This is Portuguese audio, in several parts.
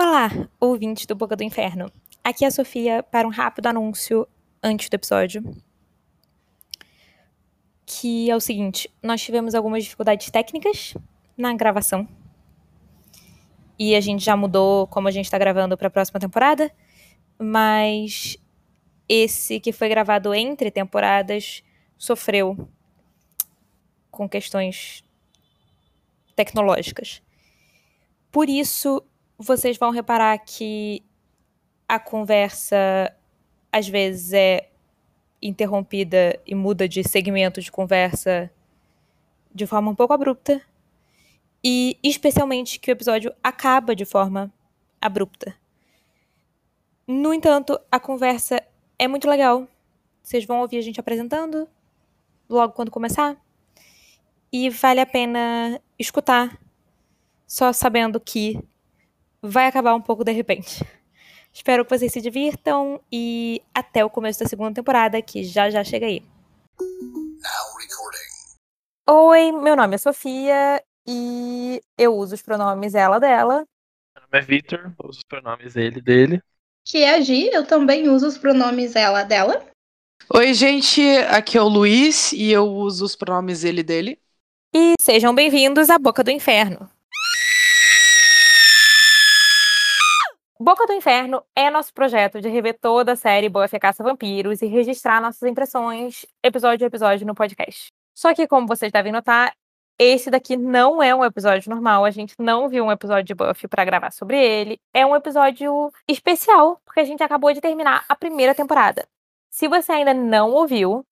Olá, ouvintes do Boca do Inferno. Aqui é a Sofia para um rápido anúncio antes do episódio. Que é o seguinte: nós tivemos algumas dificuldades técnicas na gravação. E a gente já mudou como a gente está gravando para a próxima temporada. Mas esse que foi gravado entre temporadas sofreu com questões tecnológicas. Por isso, vocês vão reparar que a conversa às vezes é interrompida e muda de segmento de conversa de forma um pouco abrupta. E especialmente que o episódio acaba de forma abrupta. No entanto, a conversa é muito legal. Vocês vão ouvir a gente apresentando logo quando começar. E vale a pena escutar, só sabendo que vai acabar um pouco de repente. Espero que vocês se divirtam e até o começo da segunda temporada, que já já chega aí. Oi, meu nome é Sofia e eu uso os pronomes ela dela. Meu nome é Victor, uso os pronomes ele dele. Que é a Gi, eu também uso os pronomes ela dela. Oi, gente, aqui é o Luiz e eu uso os pronomes ele dele. E sejam bem-vindos à Boca do Inferno. Boca do Inferno é nosso projeto de rever toda a série Buffy Caça Vampiros e registrar nossas impressões episódio a episódio no podcast. Só que, como vocês devem notar, esse daqui não é um episódio normal, a gente não viu um episódio de Buffy para gravar sobre ele. É um episódio especial, porque a gente acabou de terminar a primeira temporada. Se você ainda não ouviu,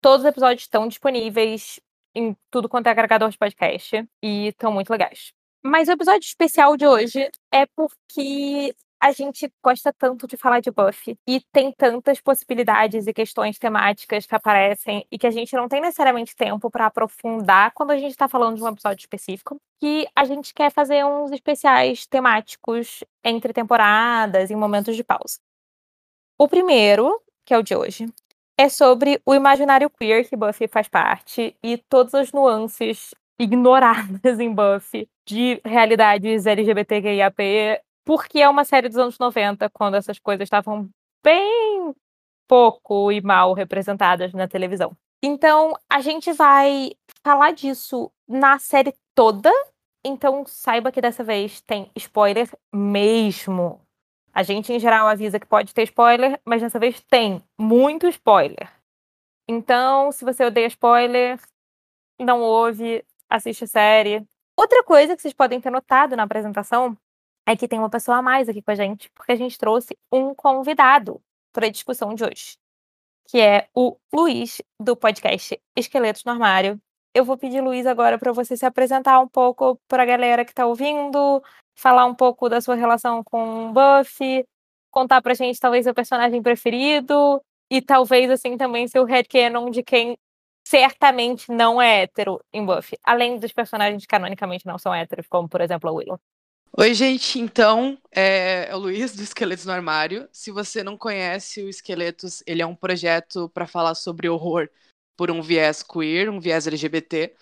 todos os episódios estão disponíveis em tudo quanto é agregador de podcast e estão muito legais. Mas o episódio especial de hoje é porque a gente gosta tanto de falar de Buffy e tem tantas possibilidades e questões temáticas que aparecem e que a gente não tem necessariamente tempo para aprofundar quando a gente está falando de um episódio específico, que a gente quer fazer uns especiais temáticos entre temporadas em momentos de pausa. O primeiro, que é o de hoje, é sobre o imaginário queer que Buffy faz parte e todas as nuances ignoradas em Buffy de realidades LGBTQIAP porque é uma série dos anos 90, quando essas coisas estavam bem pouco e mal representadas na televisão. Então, a gente vai falar disso na série toda. Então, saiba que dessa vez tem spoiler mesmo. A gente, em geral, avisa que pode ter spoiler, mas dessa vez tem muito spoiler. Então, se você odeia spoiler, não ouve, assiste a série. Outra coisa que vocês podem ter notado na apresentação é que tem uma pessoa a mais aqui com a gente, porque a gente trouxe um convidado para a discussão de hoje, que é o Luiz, do podcast Esqueletos no Armário. Eu vou pedir, Luiz, agora para você se apresentar um pouco para a galera que está ouvindo, falar um pouco da sua relação com Buffy, contar pra gente talvez seu personagem preferido e talvez assim também seu headcanon de quem certamente não é hétero em Buffy, além dos personagens que canonicamente não são héteros, como por exemplo a Willow. Oi, gente. Então, é, é o Luiz do Esqueletos no Armário. Se você não conhece o Esqueletos, ele é um projeto para falar sobre horror por um viés queer, um viés LGBT.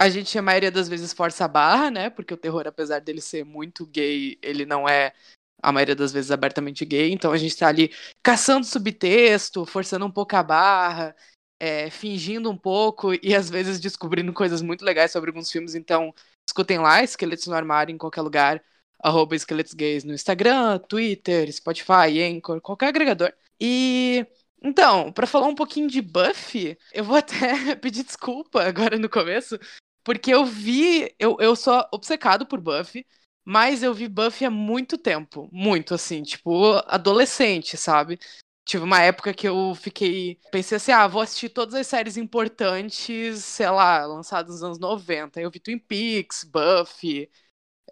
A gente, a maioria das vezes, força a barra, né? Porque o terror, apesar dele ser muito gay, ele não é, a maioria das vezes, abertamente gay. Então a gente tá ali caçando subtexto, forçando um pouco a barra, é, fingindo um pouco e às vezes descobrindo coisas muito legais sobre alguns filmes. Então, escutem lá, Esqueletos no Armário, em qualquer lugar arroba esqueletos gays no Instagram, Twitter, Spotify, Anchor, qualquer agregador. E então, para falar um pouquinho de Buffy, eu vou até pedir desculpa agora no começo, porque eu vi, eu, eu sou obcecado por Buffy, mas eu vi Buffy há muito tempo, muito assim, tipo, adolescente, sabe? Tive uma época que eu fiquei. Pensei assim, ah, vou assistir todas as séries importantes, sei lá, lançadas nos anos 90. Eu vi Twin Peaks, Buffy,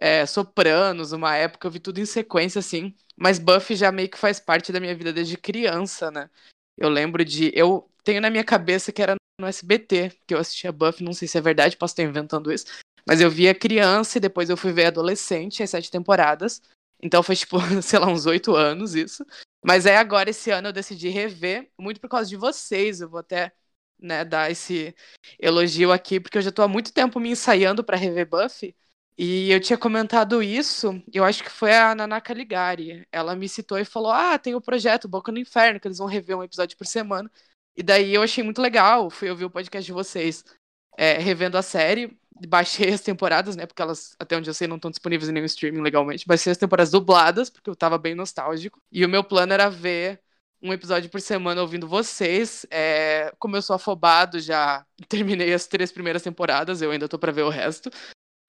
é, Sopranos, uma época, eu vi tudo em sequência, assim. Mas Buffy já meio que faz parte da minha vida desde criança, né? Eu lembro de. Eu tenho na minha cabeça que era no SBT que eu assistia Buffy, não sei se é verdade, posso estar inventando isso. Mas eu via criança e depois eu fui ver adolescente, as sete temporadas. Então foi tipo, sei lá, uns oito anos isso. Mas aí agora, esse ano, eu decidi rever, muito por causa de vocês. Eu vou até né, dar esse elogio aqui, porque eu já tô há muito tempo me ensaiando para rever Buffy. E eu tinha comentado isso, eu acho que foi a Nanaka Ligari. Ela me citou e falou: Ah, tem o projeto Boca no Inferno, que eles vão rever um episódio por semana. E daí eu achei muito legal, fui ouvir o podcast de vocês, é, revendo a série. Baixei as temporadas, né? Porque elas, até onde eu sei, não estão disponíveis em nenhum streaming legalmente. Baixei as temporadas dubladas, porque eu tava bem nostálgico. E o meu plano era ver um episódio por semana ouvindo vocês. É, como eu sou afobado, já terminei as três primeiras temporadas, eu ainda tô pra ver o resto.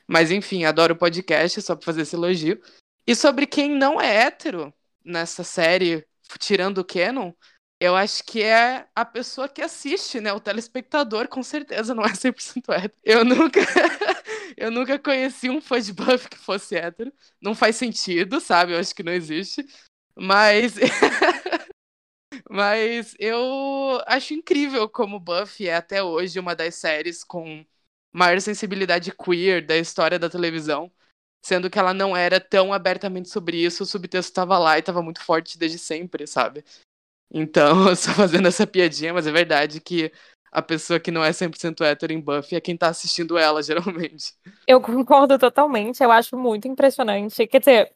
Mas enfim, adoro o podcast, só pra fazer esse elogio. E sobre quem não é hétero nessa série, tirando o Canon, eu acho que é a pessoa que assiste, né? O telespectador, com certeza, não é 100% hétero. Eu nunca, eu nunca conheci um fã de Buffy que fosse hétero. Não faz sentido, sabe? Eu acho que não existe. Mas. Mas eu acho incrível como Buffy é até hoje uma das séries com maior sensibilidade queer da história da televisão, sendo que ela não era tão abertamente sobre isso, o subtexto estava lá e estava muito forte desde sempre, sabe? Então, só fazendo essa piadinha, mas é verdade que a pessoa que não é 100% hétero em Buffy é quem tá assistindo ela, geralmente. Eu concordo totalmente, eu acho muito impressionante. Quer dizer,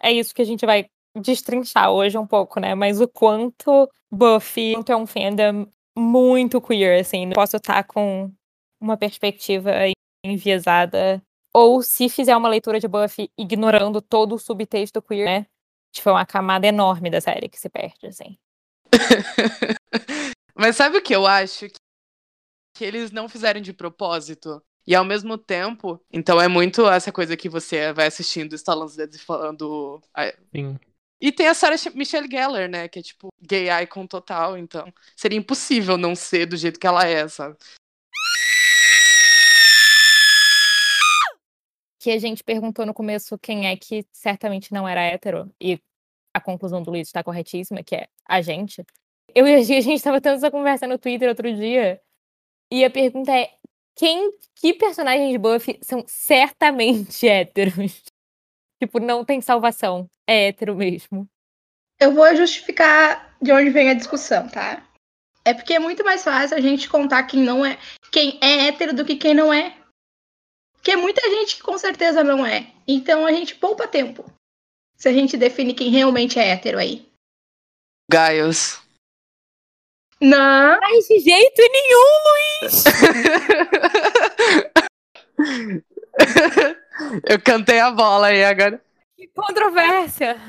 é isso que a gente vai destrinchar hoje um pouco, né? Mas o quanto Buffy é um fandom muito queer, assim. Não posso estar com uma perspectiva enviesada. Ou se fizer uma leitura de Buffy ignorando todo o subtexto queer, né? Tipo, é uma camada enorme da série que se perde, assim. Mas sabe o que eu acho? Que eles não fizeram de propósito. E ao mesmo tempo, então é muito essa coisa que você vai assistindo, estalando os dedos e falando. Sim. E tem a Sarah Michelle Gellar, né? Que é tipo gay icon total, então seria impossível não ser do jeito que ela é, sabe? Que a gente perguntou no começo quem é que certamente não era hétero, e a conclusão do Luiz está corretíssima, que é a gente. Eu e a Gia, a gente estava tendo essa conversa no Twitter outro dia, e a pergunta é: quem, que personagens de Buffy são certamente héteros? tipo, não tem salvação. É hétero mesmo. Eu vou justificar de onde vem a discussão, tá? É porque é muito mais fácil a gente contar quem não é, quem é hétero do que quem não é. Porque é muita gente que com certeza não é. Então a gente poupa tempo. Se a gente define quem realmente é hétero aí. Giles. Não. Mas de jeito nenhum, Luiz! eu cantei a bola aí agora. Que controvérsia!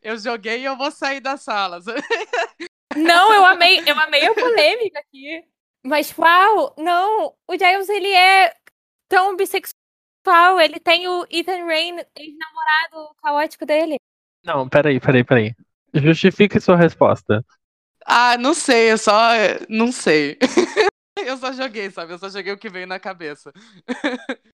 Eu joguei e eu vou sair da sala. Não, eu amei, eu amei a polêmica aqui. Mas, uau, não, o Giles, ele é tão bissexual qual? Ele tem o Ethan Rain, ex-namorado caótico dele. Não, peraí, peraí, peraí. Justifique sua resposta. Ah, não sei, eu só. Não sei. eu só joguei, sabe? Eu só joguei o que veio na cabeça.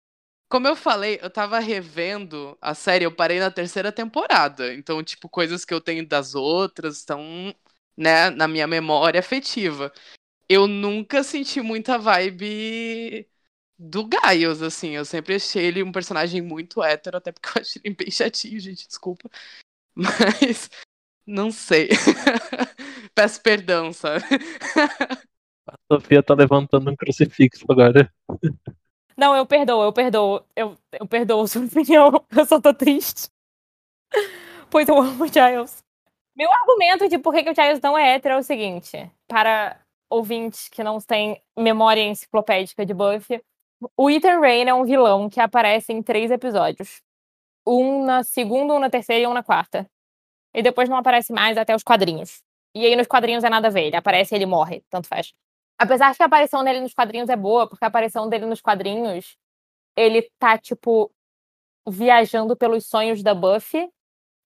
Como eu falei, eu tava revendo a série, eu parei na terceira temporada. Então, tipo, coisas que eu tenho das outras estão, né, na minha memória afetiva. Eu nunca senti muita vibe do Giles, assim. Eu sempre achei ele um personagem muito hétero, até porque eu achei ele bem chatinho, gente, desculpa. Mas não sei. Peço perdão, sabe? A Sofia tá levantando um crucifixo agora. Não, eu perdoo, eu perdoo. Eu, eu perdoo sua opinião. Eu só tô triste. Pois eu amo o Giles. Meu argumento de por que, que o Giles não é hétero é o seguinte: para ouvintes que não têm memória enciclopédica de Buffy, o Ethan Rain é um vilão que aparece em três episódios. Um na segunda, um na terceira e um na quarta. E depois não aparece mais até os quadrinhos. E aí nos quadrinhos é nada a ver. Ele aparece e ele morre. Tanto faz. Apesar que a aparição dele nos quadrinhos é boa, porque a aparição dele nos quadrinhos, ele tá, tipo, viajando pelos sonhos da Buffy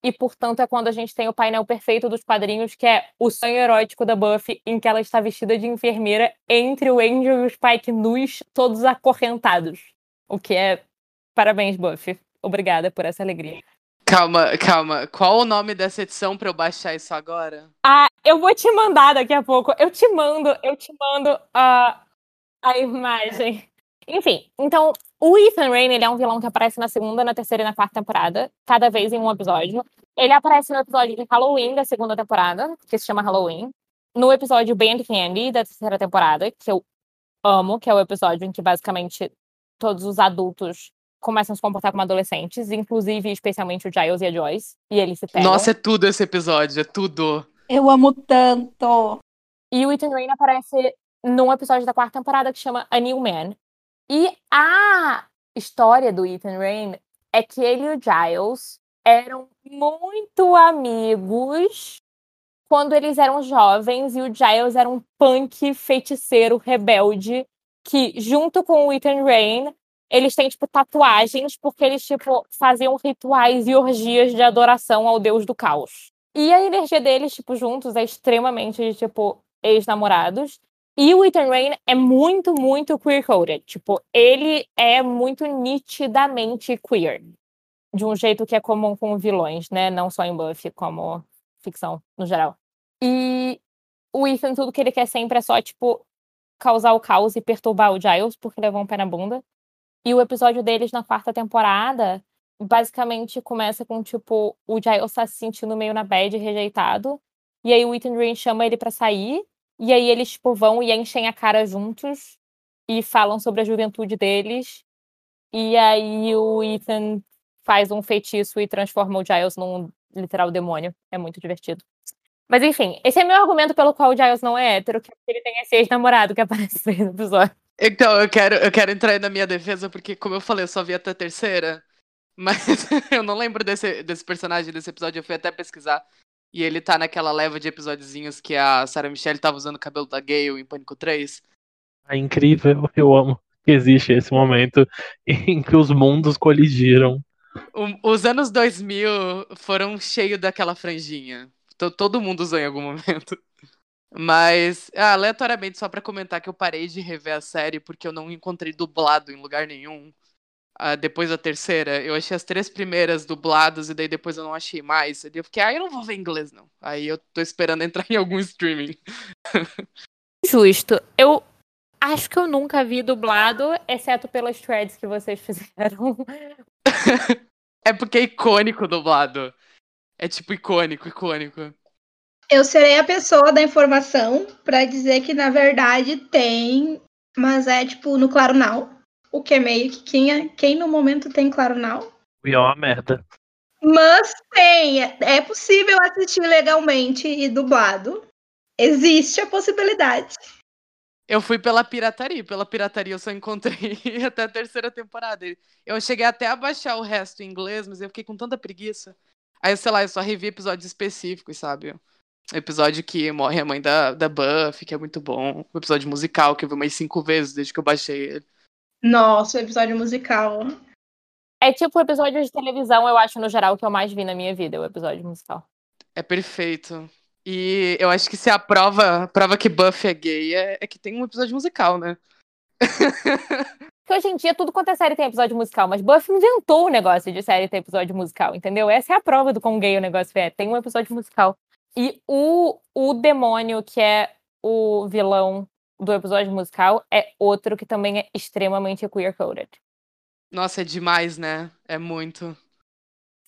e, portanto, é quando a gente tem o painel perfeito dos quadrinhos, que é o sonho erótico da Buffy, em que ela está vestida de enfermeira entre o Angel e o Spike nus, todos acorrentados. O que é. Parabéns, Buffy. Obrigada por essa alegria. Calma, calma. Qual o nome dessa edição para eu baixar isso agora? Ah, eu vou te mandar daqui a pouco. Eu te mando, eu te mando a, a imagem. Enfim, então o Ethan Rain, ele é um vilão que aparece na segunda, na terceira e na quarta temporada, cada vez em um episódio. Ele aparece no episódio de Halloween da segunda temporada, que se chama Halloween. No episódio Band Candy da terceira temporada, que eu amo, que é o episódio em que basicamente todos os adultos começam a se comportar como adolescentes, inclusive, especialmente o Giles e a Joyce, e eles se pegam. Nossa, é tudo esse episódio, é tudo. Eu amo tanto. E o Ethan Rain aparece num episódio da quarta temporada que chama A New Man. E a história do Ethan Rain é que ele e o Giles eram muito amigos quando eles eram jovens e o Giles era um punk feiticeiro rebelde que, junto com o Ethan Rain, eles têm, tipo, tatuagens porque eles, tipo, faziam rituais e orgias de adoração ao deus do caos. E a energia deles, tipo, juntos é extremamente de, tipo, ex-namorados. E o Ethan Rain é muito, muito queer-coded. Tipo, ele é muito nitidamente queer. De um jeito que é comum com vilões, né? Não só em Buffy, como ficção no geral. E o Ethan, tudo que ele quer sempre é só, tipo, causar o caos e perturbar o Giles, porque levou um pé na bunda. E o episódio deles na quarta temporada basicamente começa com, tipo, o Giles tá se sentindo meio na bad, rejeitado. E aí o Ethan Green chama ele para sair. E aí eles, tipo, vão e enchem a cara juntos. E falam sobre a juventude deles. E aí o Ethan faz um feitiço e transforma o Giles num literal demônio. É muito divertido. Mas enfim, esse é meu argumento pelo qual o Giles não é hétero, que ele tem esse ex-namorado que aparece no episódio. Então, eu quero, eu quero entrar aí na minha defesa, porque, como eu falei, eu só vi até a terceira. Mas eu não lembro desse, desse personagem, desse episódio, eu fui até pesquisar. E ele tá naquela leva de episódiozinhos que a Sarah Michelle tava usando o cabelo da Gale em Pânico 3. É incrível, eu amo que existe esse momento em que os mundos colidiram. O, os anos 2000 foram cheios daquela franjinha. T todo mundo usou em algum momento. Mas, ah, aleatoriamente, só para comentar que eu parei de rever a série porque eu não encontrei dublado em lugar nenhum. Uh, depois da terceira, eu achei as três primeiras dubladas e daí depois eu não achei mais. E eu fiquei, ah, eu não vou ver inglês, não. Aí eu tô esperando entrar em algum streaming. Justo. Eu acho que eu nunca vi dublado, exceto pelas threads que vocês fizeram. é porque é icônico dublado. É tipo icônico, icônico. Eu serei a pessoa da informação para dizer que na verdade tem, mas é tipo no Claro Now. O que é meio que quem, é, quem no momento tem Claro Now. E é uma merda. Mas tem, é, possível assistir legalmente e dublado. Existe a possibilidade. Eu fui pela pirataria. Pela pirataria eu só encontrei até a terceira temporada. Eu cheguei até a baixar o resto em inglês, mas eu fiquei com tanta preguiça. Aí, sei lá, eu só revi episódios específicos, sabe? Episódio que morre a mãe da, da Buffy, que é muito bom. O episódio musical, que eu vi umas cinco vezes desde que eu baixei ele. Nossa, o episódio musical. É tipo o episódio de televisão, eu acho, no geral, que eu mais vi na minha vida, o episódio musical. É perfeito. E eu acho que se a prova, prova que Buffy é gay é, é que tem um episódio musical, né? Porque hoje em dia tudo quanto é série tem episódio musical, mas Buffy inventou o negócio de série ter episódio musical, entendeu? Essa é a prova do quão gay o negócio é. Tem um episódio musical. E o, o demônio, que é o vilão do episódio musical é outro que também é extremamente queer-coded. Nossa, é demais, né? É muito.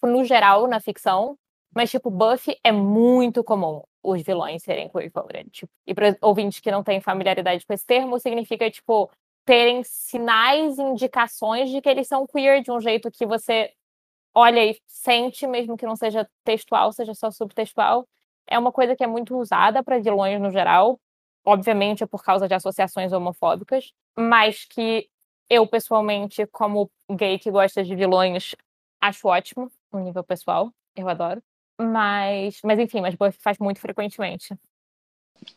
No geral, na ficção, mas, tipo, Buffy é muito comum os vilões serem queer-coded. Tipo, e para ouvintes que não têm familiaridade com esse termo, significa, tipo, terem sinais, indicações de que eles são queer de um jeito que você olha e sente, mesmo que não seja textual, seja só subtextual. É uma coisa que é muito usada para vilões no geral, obviamente é por causa de associações homofóbicas, mas que eu, pessoalmente, como gay que gosta de vilões, acho ótimo, no nível pessoal, eu adoro. Mas, mas enfim, mas Buffy faz muito frequentemente.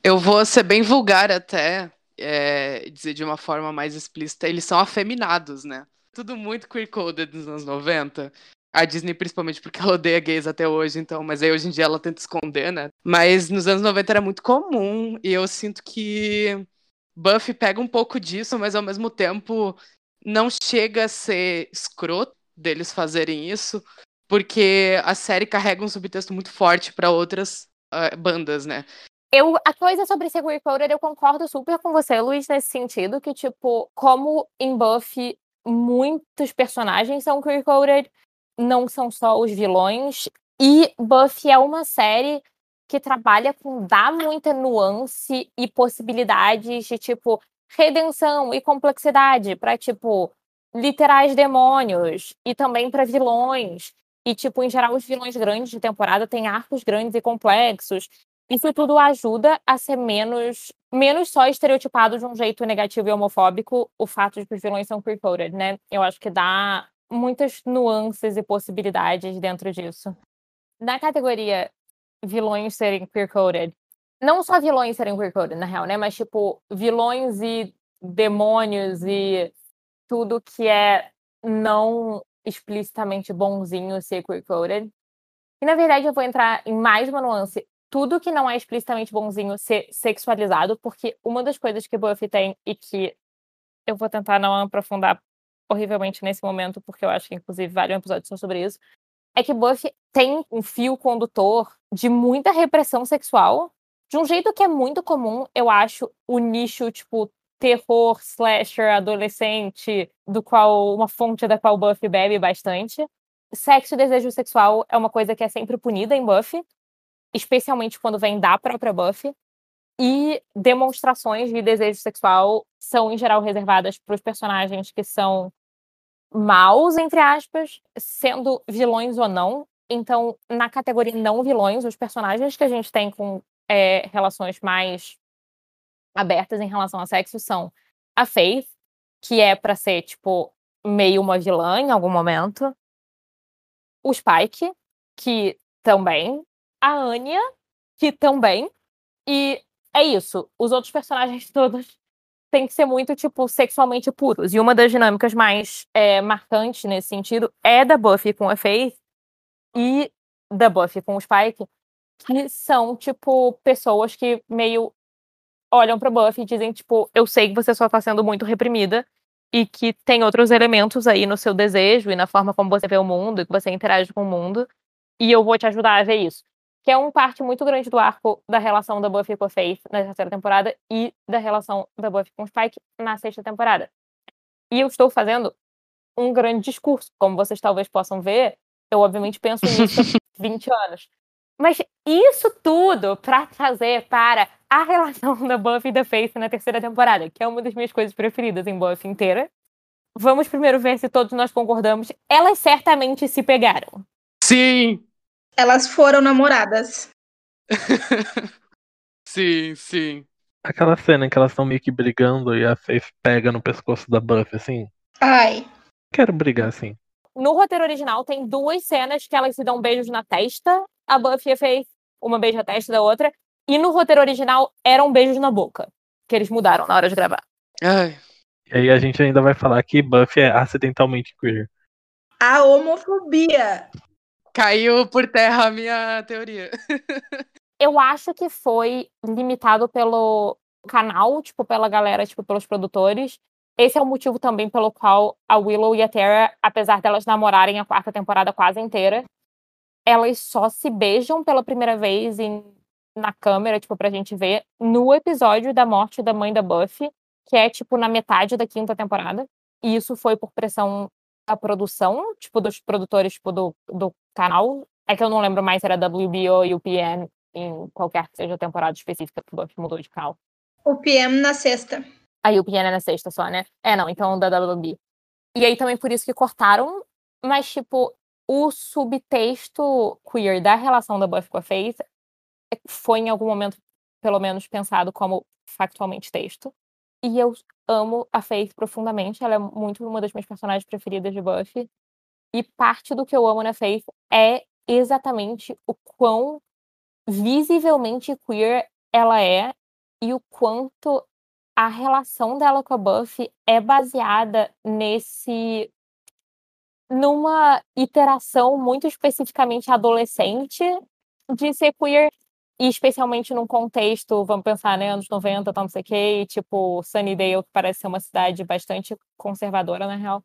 Eu vou ser bem vulgar até, é, dizer de uma forma mais explícita, eles são afeminados, né? Tudo muito queer-coded nos anos 90 a Disney, principalmente porque ela odeia gays até hoje, então, mas aí hoje em dia ela tenta esconder, né? Mas nos anos 90 era muito comum, e eu sinto que Buffy pega um pouco disso, mas ao mesmo tempo não chega a ser escroto deles fazerem isso, porque a série carrega um subtexto muito forte para outras uh, bandas, né? Eu, a coisa sobre queer coded, eu concordo super com você, Luiz, nesse sentido, que, tipo, como em Buffy muitos personagens são queer coded, não são só os vilões. E Buffy é uma série que trabalha com dar muita nuance e possibilidades de tipo redenção e complexidade para tipo literais demônios e também para vilões. E, tipo, em geral, os vilões grandes de temporada têm arcos grandes e complexos. Isso tudo ajuda a ser menos, menos só estereotipado de um jeito negativo e homofóbico o fato de que os vilões são queer-coded, né? Eu acho que dá muitas nuances e possibilidades dentro disso. Na categoria vilões serem queer-coded, não só vilões serem queer-coded, na real, né? Mas, tipo, vilões e demônios e tudo que é não explicitamente bonzinho ser queer-coded. E, na verdade, eu vou entrar em mais uma nuance. Tudo que não é explicitamente bonzinho ser sexualizado, porque uma das coisas que Buffy tem e que eu vou tentar não aprofundar horrivelmente nesse momento, porque eu acho que, inclusive, vale um episódio só sobre isso, é que Buffy tem um fio condutor de muita repressão sexual, de um jeito que é muito comum, eu acho, o nicho, tipo, terror, slasher, adolescente, do qual uma fonte da qual Buffy bebe bastante. Sexo e desejo sexual é uma coisa que é sempre punida em Buffy, especialmente quando vem da própria Buffy. E demonstrações de desejo sexual são, em geral, reservadas para os personagens que são maus, entre aspas, sendo vilões ou não. Então, na categoria não vilões, os personagens que a gente tem com é, relações mais abertas em relação a sexo são a Faith, que é para ser, tipo, meio uma vilã em algum momento. O Spike, que também. A Anya, que também. E é isso. Os outros personagens todos têm que ser muito, tipo, sexualmente puros. E uma das dinâmicas mais é, marcantes nesse sentido é da Buffy com a Faith e da Buffy com o Spike, que são, tipo, pessoas que meio olham pra Buffy e dizem, tipo, eu sei que você só tá sendo muito reprimida e que tem outros elementos aí no seu desejo e na forma como você vê o mundo e que você interage com o mundo, e eu vou te ajudar a ver isso. Que é uma parte muito grande do arco da relação da Buffy com a Faith na terceira temporada e da relação da Buffy com o Spike na sexta temporada. E eu estou fazendo um grande discurso, como vocês talvez possam ver, eu obviamente penso nisso há 20 anos. Mas isso tudo para trazer para a relação da Buffy e da Faith na terceira temporada, que é uma das minhas coisas preferidas em Buffy inteira. Vamos primeiro ver se todos nós concordamos. Elas certamente se pegaram. Sim! Elas foram namoradas. sim, sim. Aquela cena em que elas estão meio que brigando e a Faith pega no pescoço da Buffy, assim. Ai. Quero brigar assim. No roteiro original tem duas cenas que elas se dão beijos na testa. A Buffy fez uma beijo na testa da outra. E no roteiro original eram beijos na boca. Que eles mudaram na hora de gravar. Ai. E aí a gente ainda vai falar que Buffy é acidentalmente queer. A homofobia. Caiu por terra a minha teoria. Eu acho que foi limitado pelo canal, tipo, pela galera, tipo, pelos produtores. Esse é o motivo também pelo qual a Willow e a Tara, apesar delas namorarem a quarta temporada quase inteira, elas só se beijam pela primeira vez em, na câmera, tipo, pra gente ver, no episódio da morte da mãe da Buffy, que é, tipo, na metade da quinta temporada. E isso foi por pressão da produção, tipo, dos produtores, tipo, do, do canal. É que eu não lembro mais se era WB ou UPN em qualquer que seja a temporada específica que o Buffy mudou de canal. O PM na sexta. A UPN é na sexta só, né? É, não, então da WB. E aí também por isso que cortaram, mas, tipo, o subtexto queer da relação da Buffy com a Faith foi em algum momento, pelo menos, pensado como factualmente texto. E eu amo a Faith profundamente, ela é muito uma das minhas personagens preferidas de Buffy. E parte do que eu amo na Faith é exatamente o quão visivelmente queer ela é e o quanto a relação dela com a Buffy é baseada nesse numa iteração muito especificamente adolescente de ser queer e especialmente num contexto, vamos pensar, né, anos 90, tal, não sei o quê, tipo Sunnydale, que parece ser uma cidade bastante conservadora, na real,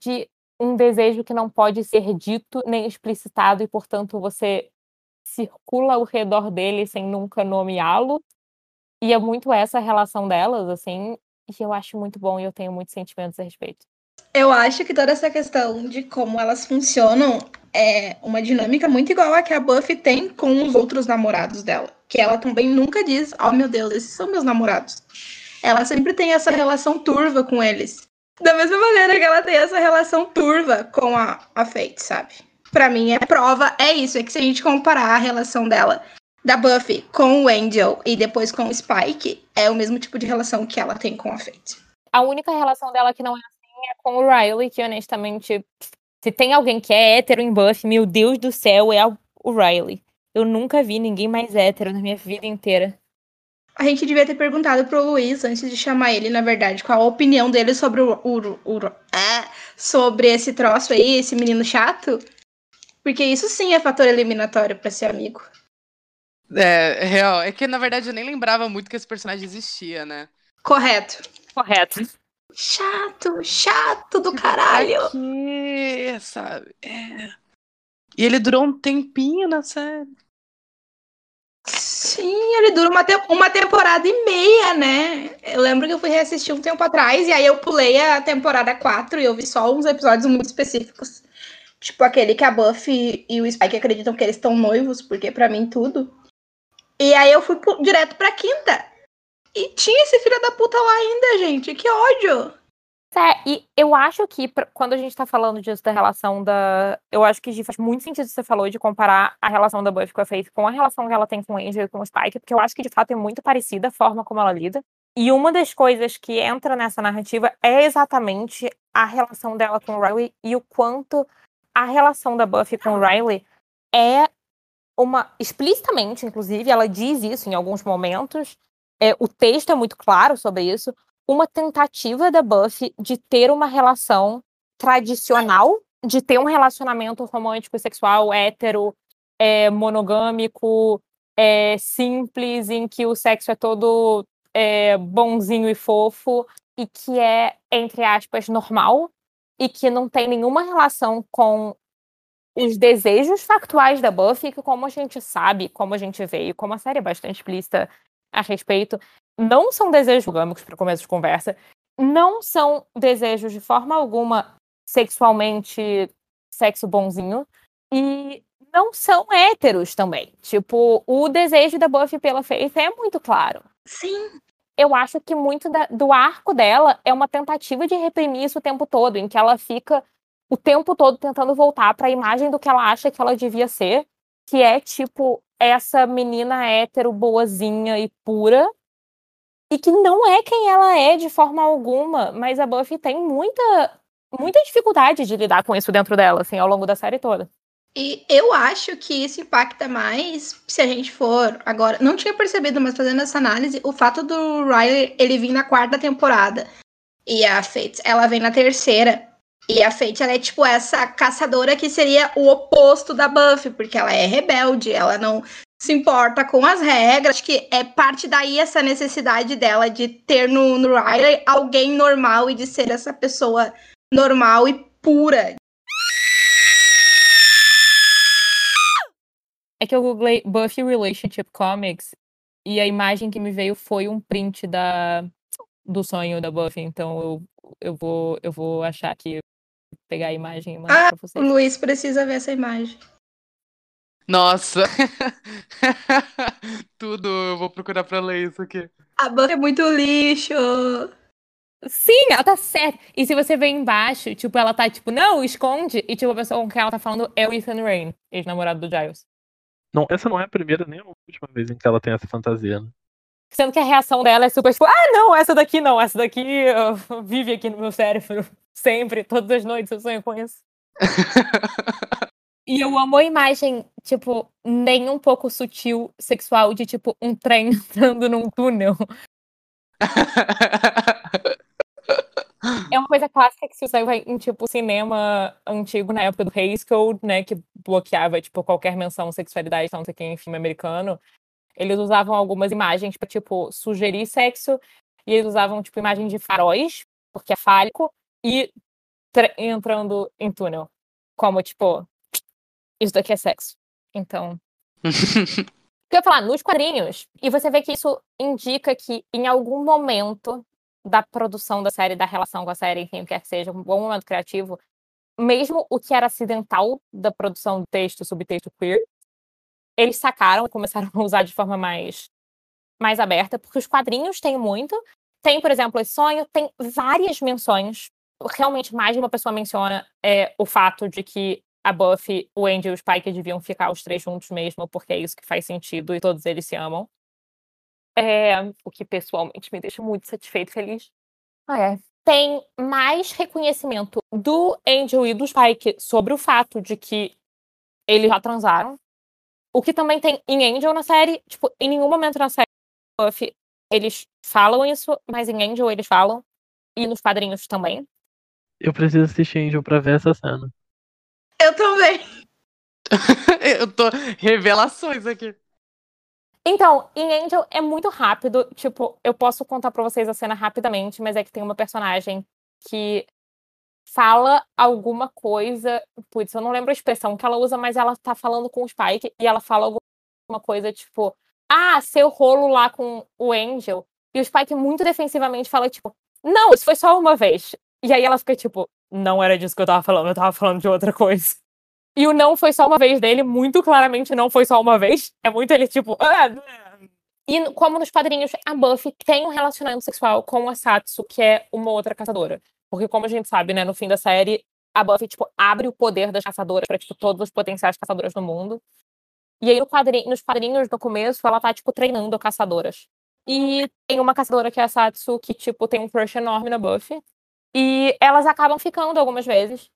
de um desejo que não pode ser dito nem explicitado e, portanto, você circula ao redor dele sem nunca nomeá-lo. E é muito essa a relação delas, assim, e eu acho muito bom e eu tenho muitos sentimentos a respeito. Eu acho que toda essa questão de como elas funcionam é uma dinâmica muito igual a que a Buffy tem com os outros namorados dela. Que ela também nunca diz, oh meu Deus, esses são meus namorados. Ela sempre tem essa relação turva com eles. Da mesma maneira que ela tem essa relação turva com a, a Fate, sabe? Pra mim é prova, é isso, é que se a gente comparar a relação dela, da Buffy, com o Angel e depois com o Spike, é o mesmo tipo de relação que ela tem com a Fate. A única relação dela que não é assim é com o Riley, que honestamente, se tem alguém que é hétero em Buffy, meu Deus do céu, é o Riley. Eu nunca vi ninguém mais hétero na minha vida inteira. A gente devia ter perguntado pro Luiz, antes de chamar ele, na verdade, qual a opinião dele sobre o, o, o, o é, sobre esse troço aí, esse menino chato. Porque isso sim é fator eliminatório para ser amigo. É, real. É que, na verdade, eu nem lembrava muito que esse personagem existia, né? Correto. Correto. Chato, chato do caralho. Que, sabe? É. E ele durou um tempinho na série. Sim, ele dura uma, te uma temporada e meia, né? Eu lembro que eu fui reassistir um tempo atrás e aí eu pulei a temporada 4 e eu vi só uns episódios muito específicos. Tipo aquele que a Buffy e o Spike acreditam que eles estão noivos, porque para mim tudo. E aí eu fui direto pra quinta. E tinha esse filho da puta lá ainda, gente. Que ódio! É, e eu acho que quando a gente tá falando disso da relação da. Eu acho que faz muito sentido você falou de comparar a relação da Buffy com a Faith com a relação que ela tem com o Angel e com o Spike, porque eu acho que de fato é muito parecida a forma como ela lida. E uma das coisas que entra nessa narrativa é exatamente a relação dela com o Riley e o quanto a relação da Buffy com o Riley é uma. explicitamente, inclusive, ela diz isso em alguns momentos. É, o texto é muito claro sobre isso. Uma tentativa da Buffy de ter uma relação tradicional, de ter um relacionamento romântico sexual hétero, é, monogâmico, é, simples, em que o sexo é todo é, bonzinho e fofo, e que é, entre aspas, normal, e que não tem nenhuma relação com os desejos factuais da Buffy, que como a gente sabe, como a gente e como a série é bastante explícita a respeito, não são desejos gâmicos para começo de conversa, não são desejos de forma alguma sexualmente sexo bonzinho, e não são héteros também. Tipo, o desejo da Buffy pela Faith é muito claro. Sim eu acho que muito da, do arco dela é uma tentativa de reprimir isso o tempo todo, em que ela fica o tempo todo tentando voltar para a imagem do que ela acha que ela devia ser, que é tipo essa menina hétero boazinha e pura, e que não é quem ela é de forma alguma, mas a Buffy tem muita muita dificuldade de lidar com isso dentro dela, assim, ao longo da série toda. E eu acho que isso impacta mais se a gente for agora. Não tinha percebido, mas fazendo essa análise, o fato do Riley ele vir na quarta temporada e a Fate ela vem na terceira. E a Fate ela é tipo essa caçadora que seria o oposto da Buffy, porque ela é rebelde, ela não se importa com as regras. Acho que é parte daí essa necessidade dela de ter no, no Riley alguém normal e de ser essa pessoa normal e pura, É que eu googlei Buffy Relationship Comics e a imagem que me veio foi um print da, do sonho da Buffy. Então eu, eu, vou, eu vou achar aqui, pegar a imagem e mandar ah, pra vocês. O Luiz precisa ver essa imagem. Nossa! Tudo, eu vou procurar pra ler isso aqui. A Buffy é muito lixo! Sim, ela tá certa. E se você ver embaixo, tipo, ela tá tipo, não, esconde. E tipo, a pessoa com quem ela tá falando é o Ethan Rain, ex-namorado do Giles. Não, essa não é a primeira nem a última vez em que ela tem essa fantasia, né? Sendo que a reação dela é super tipo, ah, não, essa daqui não, essa daqui uh, vive aqui no meu cérebro sempre, todas as noites eu sonho com isso. e eu amo a imagem, tipo, nem um pouco sutil, sexual, de tipo, um trem entrando num túnel. É uma coisa clássica que se usava em, tipo, cinema antigo, na época do Hays Code, né, que bloqueava, tipo, qualquer menção à sexualidade, não sei quem, em filme americano. Eles usavam algumas imagens para, tipo, sugerir sexo, e eles usavam, tipo, imagens de faróis, porque é fálico, e entrando em túnel. Como, tipo, isso daqui é sexo. Então. o que eu ia falar, nos quadrinhos, e você vê que isso indica que em algum momento da produção da série, da relação com a série, enfim, o que quer que seja, um bom momento criativo, mesmo o que era acidental da produção do texto, subtexto queer, eles sacaram e começaram a usar de forma mais, mais aberta, porque os quadrinhos têm muito. Tem, por exemplo, esse sonho, tem várias menções realmente mais de uma pessoa menciona é o fato de que a Buffy, o Andy e o Spike deviam ficar os três juntos mesmo, porque é isso que faz sentido e todos eles se amam. É, o que pessoalmente me deixa muito satisfeito e feliz. Ah, é. Tem mais reconhecimento do Angel e do Spike sobre o fato de que eles já transaram. O que também tem em Angel na série, tipo, em nenhum momento na série Buffy eles falam isso, mas em Angel eles falam. E nos quadrinhos também. Eu preciso assistir Angel pra ver essa cena. Eu também. eu tô. Revelações aqui. Então, em Angel é muito rápido. Tipo, eu posso contar pra vocês a cena rapidamente, mas é que tem uma personagem que fala alguma coisa. Putz, eu não lembro a expressão que ela usa, mas ela tá falando com o Spike e ela fala alguma coisa tipo: Ah, seu rolo lá com o Angel. E o Spike muito defensivamente fala, tipo, não, isso foi só uma vez. E aí ela fica tipo, não era disso que eu tava falando, eu tava falando de outra coisa. E o não foi só uma vez dele, muito claramente não foi só uma vez. É muito ele, tipo. Ah, e como nos quadrinhos, a Buffy tem um relacionamento sexual com a Satsu, que é uma outra caçadora. Porque, como a gente sabe, né, no fim da série, a Buffy, tipo, abre o poder das caçadoras para tipo, todos os potenciais caçadoras do mundo. E aí, no quadrinho, nos quadrinhos, no começo, ela tá, tipo, treinando caçadoras. E tem uma caçadora que é a Satsu, que, tipo, tem um crush enorme na Buffy. E elas acabam ficando algumas vezes.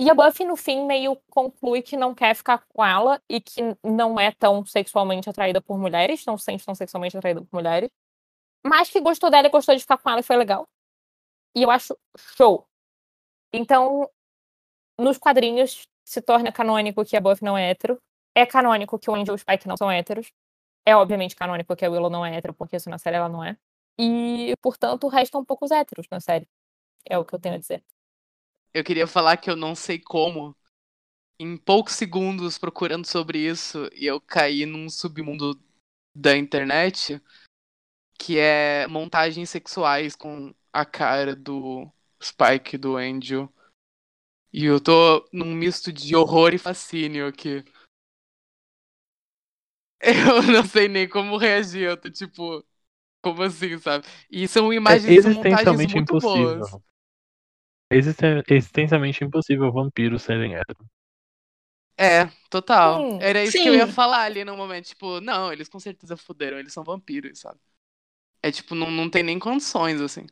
E a Buffy, no fim, meio conclui que não quer ficar com ela e que não é tão sexualmente atraída por mulheres, não se sente tão sexualmente atraída por mulheres. Mas que gostou dela e gostou de ficar com ela e foi legal. E eu acho show. Então, nos quadrinhos, se torna canônico que a Buffy não é hétero. É canônico que o Angel e o Spike não são héteros. É obviamente canônico que a Willow não é hétero, porque isso na série ela não é. E, portanto, restam poucos héteros na série. É o que eu tenho a dizer. Eu queria falar que eu não sei como. Em poucos segundos procurando sobre isso, e eu caí num submundo da internet que é montagens sexuais com a cara do Spike do Angel. E eu tô num misto de horror e fascínio aqui. Eu não sei nem como reagir, eu tô tipo, como assim, sabe? E são imagens, é são montagens muito impossível. boas. É existencialmente impossível vampiros serem héteros. É, total. Sim. Era isso Sim. que eu ia falar ali no momento. Tipo, não, eles com certeza fuderam, eles são vampiros, sabe? É tipo, não, não tem nem condições, assim.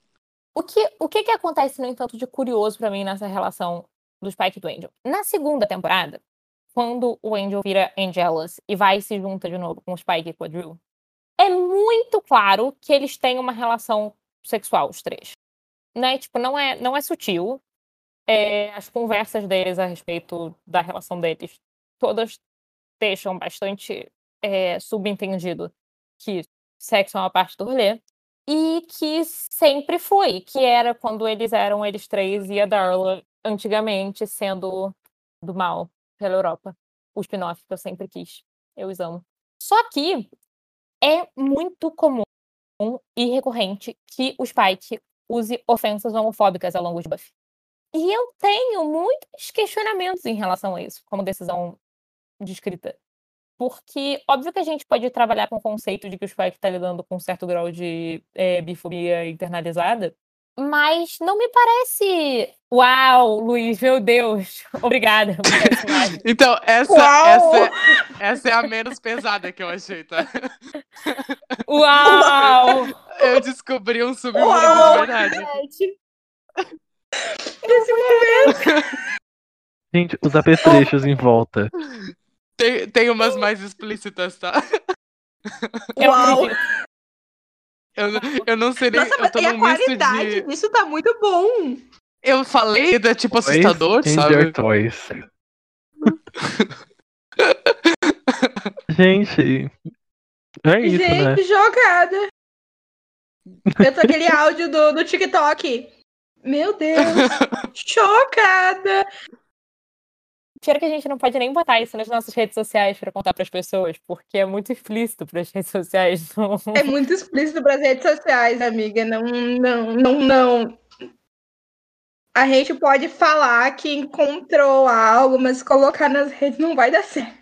O que, o que que acontece, no entanto, de curioso pra mim nessa relação do Spike e do Angel? Na segunda temporada, quando o Angel vira Angelus e vai e se junta de novo com o Spike e com a Drew, é muito claro que eles têm uma relação sexual, os três. Né? Tipo, não é, não é sutil. É, as conversas deles a respeito da relação deles, todas deixam bastante é, subentendido que sexo é uma parte do rolê. E que sempre foi, que era quando eles eram eles três e a Darla antigamente sendo do mal pela Europa. O spin-off que eu sempre quis. Eu os amo. Só que é muito comum e recorrente que o Spike use ofensas homofóbicas ao longo de Buffy. E eu tenho muitos questionamentos em relação a isso, como decisão de escrita. Porque, óbvio que a gente pode trabalhar com o conceito de que o Spike está lidando com um certo grau de é, bifobia internalizada, mas não me parece. Uau, Luiz, meu Deus! Obrigada. Então, essa, Uau! essa, é- essa é a menos pesada que eu achei, tá? Uau! Eu descobri um submundo Uau! de verdade. Nesse momento. Gente, os apetrechos em volta. Tem, tem umas mais explícitas, tá? Uau! Eu, não- eu não sei nem. Nossa, eu tô e a qualidade de. disso tá muito bom. Eu falei da tipo assustador, Toys and sabe? toys. Gente, é isso, Gente, né? jogada. Eu tô aquele áudio do, do TikTok. Meu Deus, chocada. Pior que a gente não pode nem botar isso nas nossas redes sociais pra contar pras pessoas, porque é muito explícito pras redes sociais. Não... É muito explícito pras redes sociais, amiga. Não, não, não, não. A gente pode falar que encontrou algo, mas colocar nas redes não vai dar certo.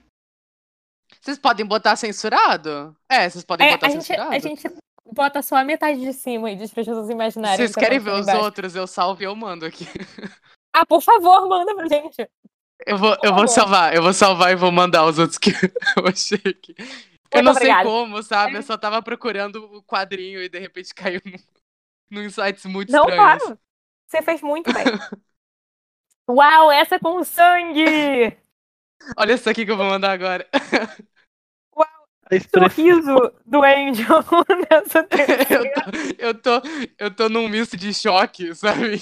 Vocês podem botar censurado? É, vocês podem É, botar a, gente, censurado. a gente bota só a metade de cima e diz para as pessoas imaginarem. Vocês que querem ver os embaixo. outros? Eu salvo e eu mando aqui. Ah, por favor, manda pra gente. Eu vou, eu favor. vou salvar, eu vou salvar e vou mandar os outros que eu achei aqui. Eu Muito não obrigada. sei como, sabe? Eu só tava procurando o quadrinho e de repente caiu num, num insights muito Não, estranhos. claro. Você fez muito bem. Uau, essa é com sangue! Olha isso aqui que eu vou mandar agora. A expressão Sorriso do Angel nessa eu, terceira. tô, eu, tô, eu tô num misto de choque, sabe?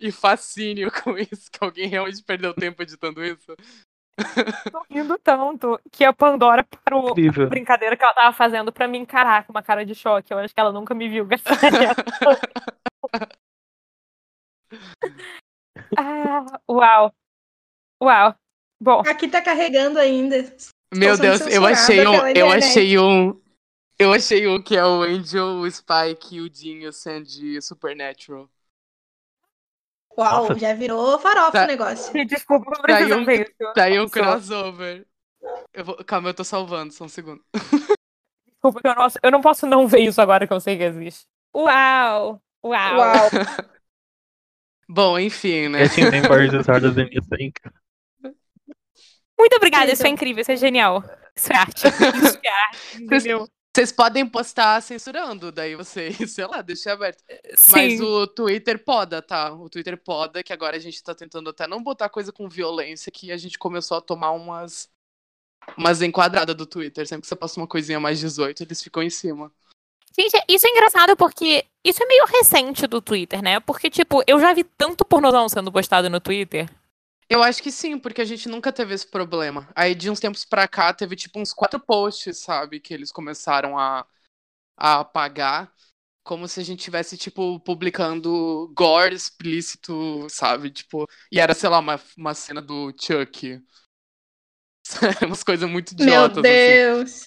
E fascínio com isso, que alguém realmente perdeu tempo editando isso. Tô rindo tanto que a Pandora parou a incrível. brincadeira que ela tava fazendo pra me encarar com uma cara de choque. Eu acho que ela nunca me viu gastar Ah, uau. Uau. Bom, Aqui tá carregando ainda. Meu Deus, eu achei um. Eu achei um. Eu achei um que é o Angel, o Spike e o Dean e o Sandy Supernatural. Uau, Nossa. já virou farofa Tá. o negócio. me desculpa, não Tá precisa um- ver isso. Tá aí um crossover. Eu vou... Calma, eu tô salvando, só um segundo. Desculpa, eu não, posso- eu não posso não ver isso agora que eu sei que existe. Uau! Uau! Uau. Bom, enfim, né? Getting Members is harder than you think. Muito obrigada, isso é incrível, isso é genial. Isso é arte. Isso é arte, entendeu? Vocês podem postar censurando, daí vocês, sei lá, deixa aberto. Sim. Mas o Twitter poda, tá? O Twitter poda, que agora a gente tá tentando até não botar coisa com violência, que a gente começou a tomar umas. Umas enquadradas do Twitter. Sempre que você posta uma coisinha mais 18, eles ficam em cima. Gente, isso é engraçado porque isso é meio recente do Twitter, né? Porque, tipo, eu já vi tanto pornozão sendo postado no Twitter. Eu acho que sim, porque a gente nunca teve esse problema. Aí de uns tempos pra cá teve tipo uns quatro posts, sabe, que eles começaram a, a apagar, como se a gente tivesse tipo publicando gore explícito, sabe, tipo, e era sei lá uma, uma cena do Chuck. Umas coisas muito Meu idiotas assim. Deus.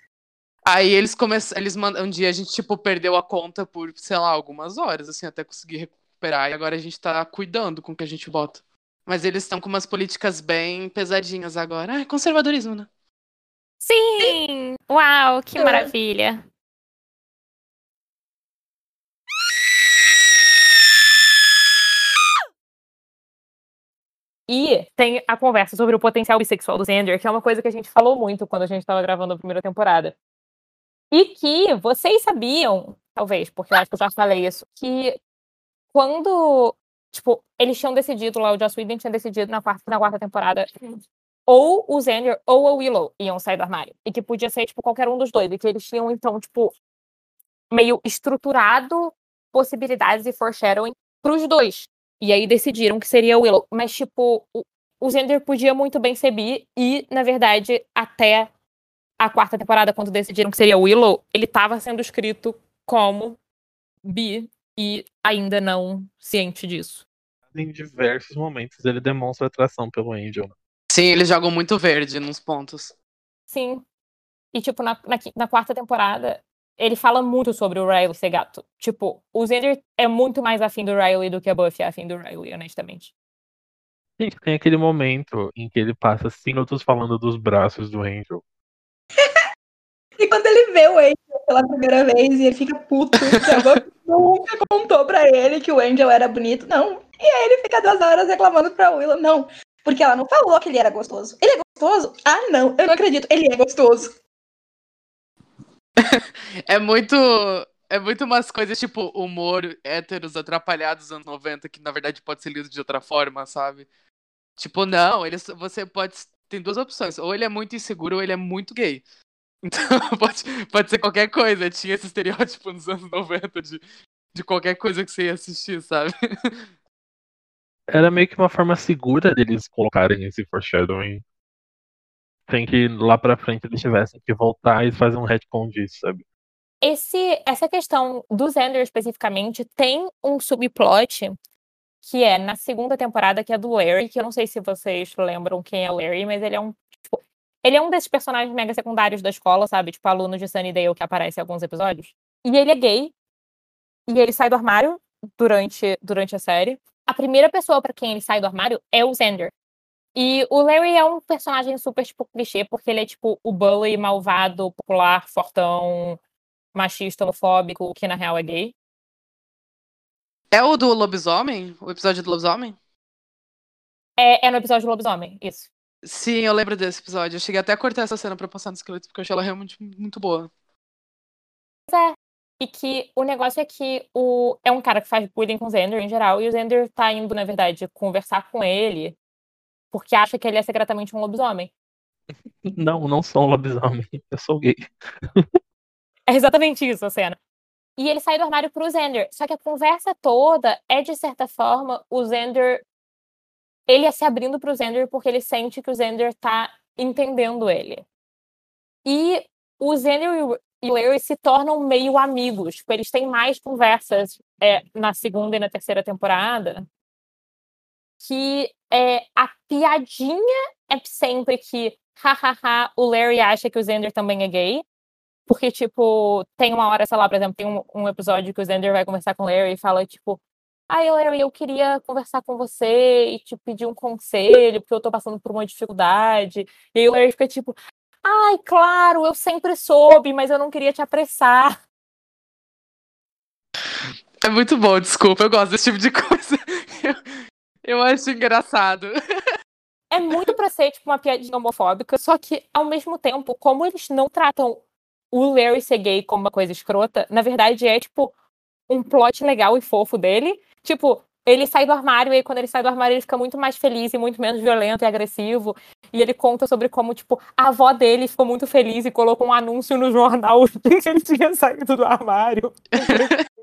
Aí eles começaram, eles mandam, um dia a gente tipo perdeu a conta por, sei lá, algumas horas assim, até conseguir recuperar e agora a gente tá cuidando com o que a gente bota. Mas eles estão com umas políticas bem pesadinhas agora. Ah, é conservadorismo, né? Sim! Uau, que É. maravilha. E tem a conversa sobre o potencial bissexual do Xander, que é uma coisa que a gente falou muito quando a gente estava gravando a primeira temporada. E que vocês sabiam, talvez, porque eu acho que eu já falei isso, que quando, tipo, eles tinham decidido lá, o Joss Whedon tinha decidido na quarta, na quarta temporada, ou o Xander ou a Willow iam sair do armário. E que podia ser, tipo, qualquer um dos dois. E que eles tinham, então, tipo, meio estruturado possibilidades e foreshadowing pros dois. E aí decidiram que seria o Willow. Mas, tipo, o, Xander podia muito bem ser bi. E, na verdade, até a quarta temporada, quando decidiram que seria o Willow, ele tava sendo escrito como bi. E ainda não ciente disso. Em diversos momentos ele demonstra atração pelo Angel. Sim, eles jogam muito verde nos pontos. Sim. E, tipo, na, na, na quarta temporada, ele fala muito sobre o Riley ser gato. Tipo, o Xander é muito mais afim do Riley do que a Buffy é afim do Riley, honestamente. Gente, tem aquele momento em que ele passa cinco minutos falando dos braços do Angel. E quando ele vê o Angel pela primeira vez e ele fica puto, nunca contou pra ele que o Angel era bonito, não. E aí ele fica duas horas reclamando pra Willow, não. Porque ela não falou que ele era gostoso. Ele é gostoso? Ah, não, eu não acredito. Ele é gostoso. É muito. É muito umas coisas tipo humor héteros atrapalhados dos anos 90, que na verdade pode ser lido de outra forma, sabe? Tipo, não, ele, você pode. Tem duas opções. Ou ele é muito inseguro ou ele é muito gay. Então pode, pode ser qualquer coisa. Tinha esse estereótipo nos anos 90 de, de qualquer coisa que você ia assistir, sabe? Era meio que uma forma segura deles colocarem esse foreshadowing. Sem que lá pra frente eles tivessem que voltar e fazer um retcon disso, sabe? Esse, essa questão do Xander especificamente tem um subplot que é na segunda temporada, que é do Larry, que eu não sei se vocês lembram quem é o Larry, mas ele é um. Ele é um desses personagens mega secundários da escola, sabe? Tipo, aluno de Sunnydale que aparece em alguns episódios. E ele é gay. E ele sai do armário durante, durante a série. A primeira pessoa pra quem ele sai do armário é o Xander. E o Larry é um personagem super, tipo, clichê, porque ele é, tipo, o bully malvado, popular, fortão, machista, homofóbico, que na real é gay. É o do lobisomem? O episódio do lobisomem? É, é no episódio do lobisomem, isso. Sim, eu lembro desse episódio. Eu cheguei até a cortar essa cena pra passar no esqueleto, porque eu achei ela realmente muito boa. Pois é. E que o negócio é que o, é um cara que faz bullying com o Xander em geral, e o Xander tá indo, na verdade, conversar com ele porque acha que ele é secretamente um lobisomem. Não, não sou um lobisomem. Eu sou gay. É exatamente isso a cena. E ele sai do armário pro Xander. Só que a conversa toda é, de certa forma, o Xander. Ele é se abrindo pro Xander porque ele sente que o Xander tá entendendo ele. E o Xander e o Larry se tornam meio amigos. Tipo, eles têm mais conversas é, na segunda e na terceira temporada. Que é, a piadinha é sempre que, hahaha, o Larry acha que o Xander também é gay. Porque, tipo, tem uma hora, sei lá, por exemplo, tem um, um episódio que o Xander vai conversar com o Larry e fala, tipo, ai, Larry, eu queria conversar com você e te pedir um conselho, porque eu tô passando por uma dificuldade. E aí o Larry fica tipo, ai, claro, eu sempre soube, mas eu não queria te apressar. É muito bom, desculpa, eu gosto desse tipo de coisa. Eu, eu acho engraçado. É muito pra ser, tipo, uma piadinha homofóbica, só que, ao mesmo tempo, como eles não tratam o Larry ser gay como uma coisa escrota, na verdade é, tipo, um plot legal e fofo dele. Tipo, ele sai do armário e quando ele sai do armário ele fica muito mais feliz e muito menos violento e agressivo. E ele conta sobre como, tipo, a avó dele ficou muito feliz e colocou um anúncio no jornal de que ele tinha saído do armário.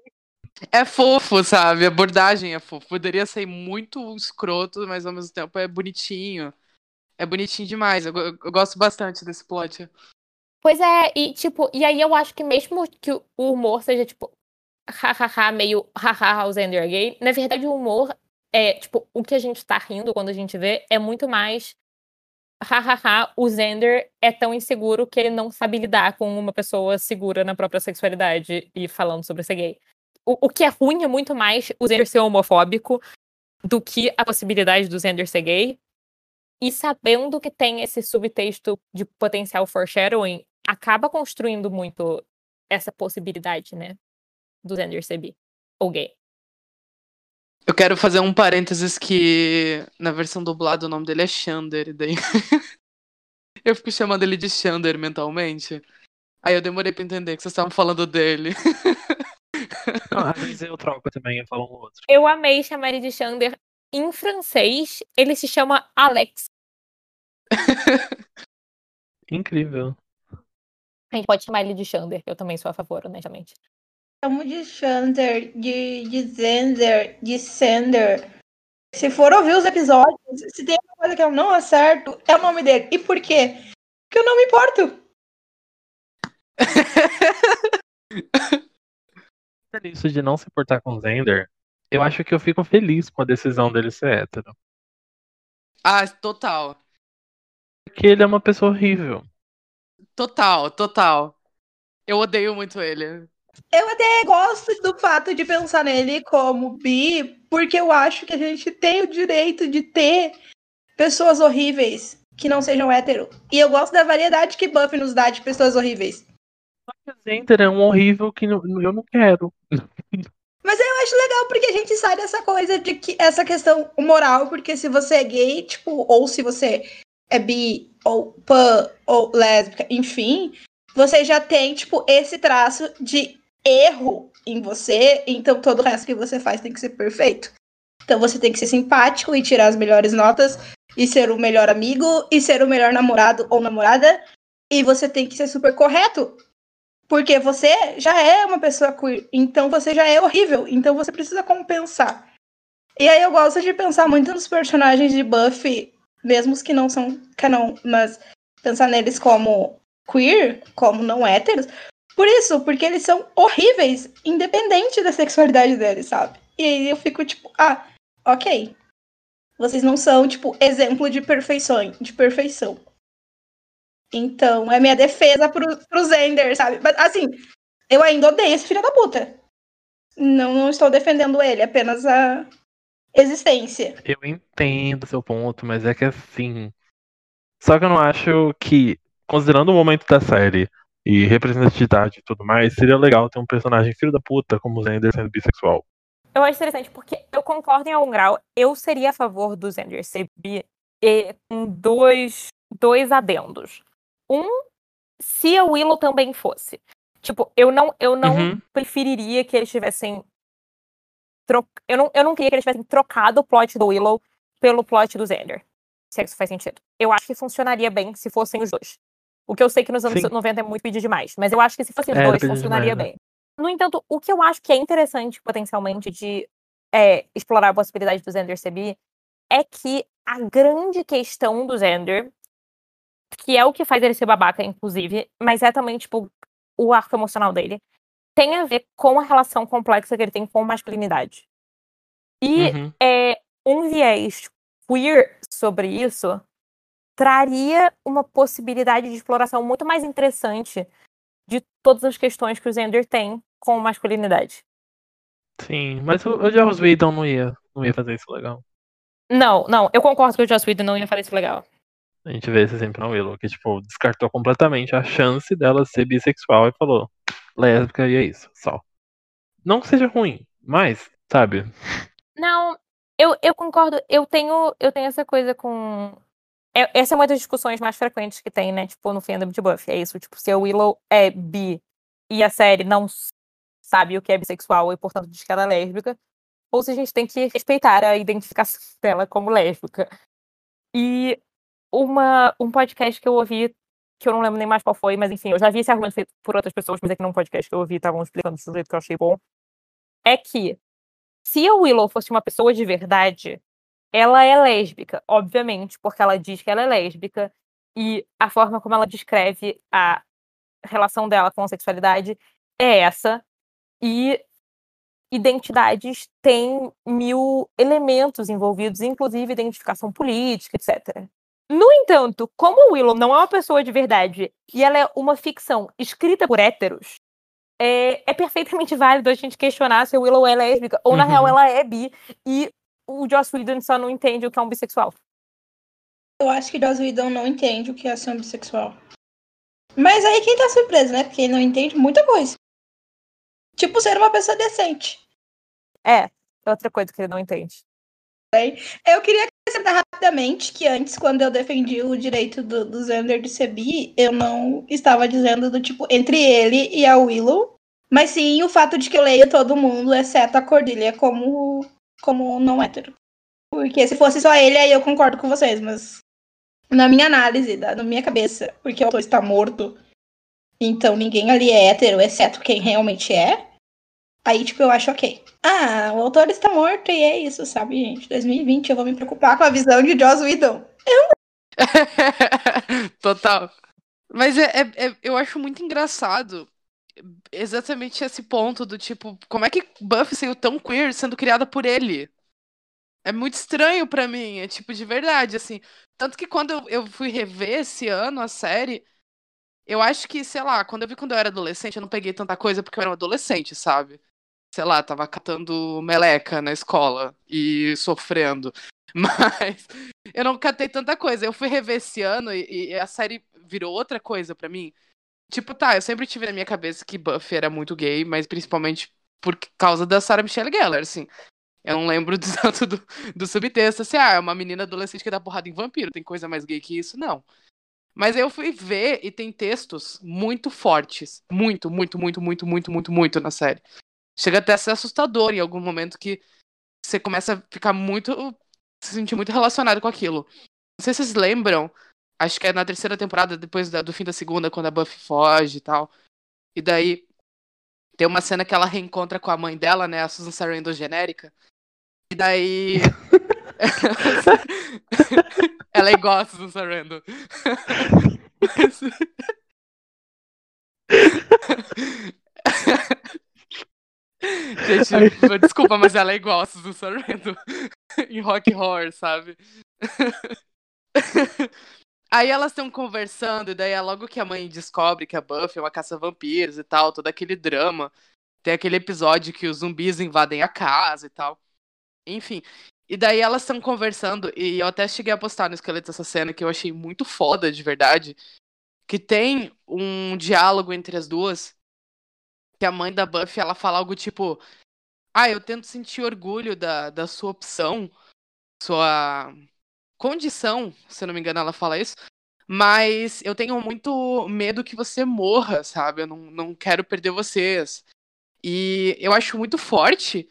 É fofo, sabe? A abordagem é fofo. Poderia ser muito escroto, mas ao mesmo tempo é bonitinho. É bonitinho demais. Eu, eu, eu gosto bastante desse plot. Pois é, e tipo, e aí eu acho que mesmo que o humor seja, tipo, hahaha, meio hahaha, o Xander é gay, na verdade o humor é, tipo, o que a gente tá rindo quando a gente vê é muito mais hahaha, o Xander é tão inseguro que ele não sabe lidar com uma pessoa segura na própria sexualidade e falando sobre ser gay. O, o que é ruim é muito mais o Xander ser homofóbico do que a possibilidade do Xander ser gay. E sabendo que tem esse subtexto de potencial foreshadowing, acaba construindo muito essa possibilidade, né? Do Xander ser bi ou gay. Eu quero fazer um parênteses que na versão dublada o nome dele é Xander, e daí eu fico chamando ele de Xander mentalmente. Aí eu demorei pra entender que vocês estavam falando dele. Não, às vezes eu troco também, eu falo um outro. Eu amei chamar ele de Xander. Em francês, ele se chama Alex. Incrível. A gente pode chamar ele de Xander, eu também sou a favor, honestamente. Chamo de Xander, de, de Zender, de Sender. Se for ouvir os episódios, se tem uma coisa que eu não acerto, é o nome dele. E por quê? Porque eu não me importo. Isso de não se importar com o Zender, eu acho que eu fico feliz com a decisão dele ser hétero. ah, total. Porque ele é uma pessoa horrível. Total, total. Eu odeio muito ele. Eu até gosto do fato de pensar nele como bi, porque eu acho que a gente tem o direito de ter pessoas horríveis que não sejam hétero. E eu gosto da variedade que Buffy nos dá de pessoas horríveis. Só que o Zender é um horrível que eu não quero. Mas eu acho legal porque a gente sai dessa coisa de que essa questão moral, porque se você é gay, tipo, ou se você é bi, ou pan, ou lésbica, enfim, você já tem, tipo, esse traço de erro em você, então todo o resto que você faz tem que ser perfeito. Então você tem que ser simpático e tirar as melhores notas, e ser o melhor amigo, e ser o melhor namorado ou namorada, e você tem que ser super correto, porque você já é uma pessoa queer, então você já é horrível, então você precisa compensar. E aí eu gosto de pensar muito nos personagens de Buffy, mesmo que não são canon, mas pensar neles como queer, como não héteros. Por isso, porque eles são horríveis, independente da sexualidade deles, sabe? E aí eu fico tipo, ah, ok. Vocês não são, tipo, exemplo de perfeição, de perfeição. Então, é minha defesa pro, pro Zender, sabe? Mas, assim, eu ainda odeio esse filho da puta. Não, não estou defendendo ele, apenas a existência. Eu entendo seu ponto, mas é que assim. Só que eu não acho que, considerando o momento da série, e representatividade e tudo mais, seria legal ter um personagem filho da puta como o Zender sendo bissexual. Eu acho interessante porque eu concordo em algum grau. Eu seria a favor do Zender ser bi e, com dois, dois adendos. Um, se a Willow também fosse. Tipo, eu não, eu não Uhum. preferiria que eles tivessem. Tro... Eu, não, eu não queria que eles tivessem trocado o plot do Willow pelo plot do Xander. Se isso faz sentido. Eu acho que funcionaria bem se fossem os dois. O que eu sei que nos anos Sim. 90 é muito pedir demais, mas eu acho que se fossem os É, dois, funcionaria demais, né? bem. No entanto, o que eu acho que é interessante potencialmente de é, explorar a possibilidade do Xander ser bi é que a grande questão do Xander, que é o que faz ele ser babaca, inclusive, mas é também, tipo, o arco emocional dele, tem a ver com a relação complexa que ele tem com masculinidade. E Uhum. é, um viés queer sobre isso traria uma possibilidade de exploração muito mais interessante de todas as questões que o Xander tem com masculinidade. Sim, mas o, o Joss Whedon não ia, não ia fazer isso legal. Não, não, eu concordo que o Joss Whedon não ia fazer isso legal. A gente vê esse exemplo na Willow, que, tipo, descartou completamente a chance dela ser bissexual e falou lésbica e é isso, só. Não que seja ruim, mas, sabe? Não, eu, eu concordo. Eu tenho, eu tenho essa coisa com. É- essa é uma das discussões mais frequentes que tem, né? Tipo, no fandom de Buffy. É isso, tipo, se a Willow é bi e a série não sabe o que é bissexual e, portanto, diz que ela é lésbica, ou se a gente tem que respeitar a identificação dela como lésbica. E uma, um podcast que eu ouvi, que eu não lembro nem mais qual foi, mas enfim, eu já vi esse argumento feito por outras pessoas, mas é que num podcast que eu ouvi estavam explicando de um jeito que eu achei bom. É que se a Willow fosse uma pessoa de verdade, ela é lésbica, obviamente, porque ela diz que ela é lésbica e a forma como ela descreve a relação dela com a sexualidade é essa. E identidades têm mil elementos envolvidos, inclusive identificação política, etc. No entanto, como Willow não é uma pessoa de verdade e ela é uma ficção escrita por héteros, é, é perfeitamente válido a gente questionar se a Willow é lésbica ou, na Uhum. real, ela é bi e o Joss Whedon só não entende o que é um bissexual. Eu acho que Joss Whedon não entende o que é ser um bissexual. Mas aí quem tá surpreso, né? Porque ele não entende muita coisa. Tipo, ser uma pessoa decente. É, é outra coisa que ele não entende. Eu queria acrescentar rapidamente que antes, quando eu defendi o direito do, do Xander de ser bi, eu não estava dizendo do tipo entre ele e a Willow, mas sim o fato de que eu leio todo mundo, exceto a Cordilha, como, como não hétero. Porque se fosse só ele, aí eu concordo com vocês, mas na minha análise, na minha cabeça, porque o autor está morto, então ninguém ali é hétero, exceto quem realmente é. Aí, tipo, eu acho ok. Ah, o autor está morto e é isso, sabe, gente? 2020 eu vou me preocupar com a visão de Joss Whedon. Total. Mas é, é- é- eu acho muito engraçado exatamente esse ponto do tipo, como é que Buffy saiu tão queer sendo criada por ele? É muito estranho pra mim, é tipo de verdade, assim. Tanto que quando eu, fui rever esse ano a série, eu acho que, sei lá, quando eu vi quando eu era adolescente, eu não peguei tanta coisa porque eu era um adolescente, sabe? Sei lá, tava catando meleca na escola e sofrendo. Mas eu não catei tanta coisa. Eu fui rever esse ano e, e a série virou outra coisa pra mim. Tipo, tá, eu sempre tive na minha cabeça que Buffy era muito gay, mas principalmente por causa da Sarah Michelle Gellar, assim. Eu não lembro do tanto do, do subtexto, assim, ah, é uma menina adolescente que dá porrada em vampiro, tem coisa mais gay que isso? Não. Mas eu fui ver e tem textos muito fortes. Muito, muito, muito, muito, muito, muito, muito na série. Chega até a ser assustador em algum momento que você começa a ficar muito. se sentir muito relacionado com aquilo. Não sei se vocês lembram, acho que é na terceira temporada, depois da- do fim da segunda, quando a Buffy foge e tal. E daí tem uma cena que ela reencontra com a mãe dela, né, a Susan Sarandon genérica. E daí. ela é igual a Susan Sarandon. Gente, desculpa, mas ela é igual a Susan Sarandon em Rock Horror, sabe? Aí elas estão conversando, e daí é logo que a mãe descobre que a Buffy é uma caça-vampiros e tal, todo aquele drama. Tem aquele episódio que os zumbis invadem a casa e tal. Enfim. E daí elas estão conversando, e eu até cheguei a postar no esqueleto essa cena que eu achei muito foda, de verdade. Que tem um diálogo entre as duas. Que a mãe da Buffy, ela fala algo tipo... Ah, eu tento sentir orgulho da, da sua opção, sua condição, se eu não me engano ela fala isso. Mas eu tenho muito medo que você morra, sabe? Eu não, não quero perder vocês. E eu acho muito forte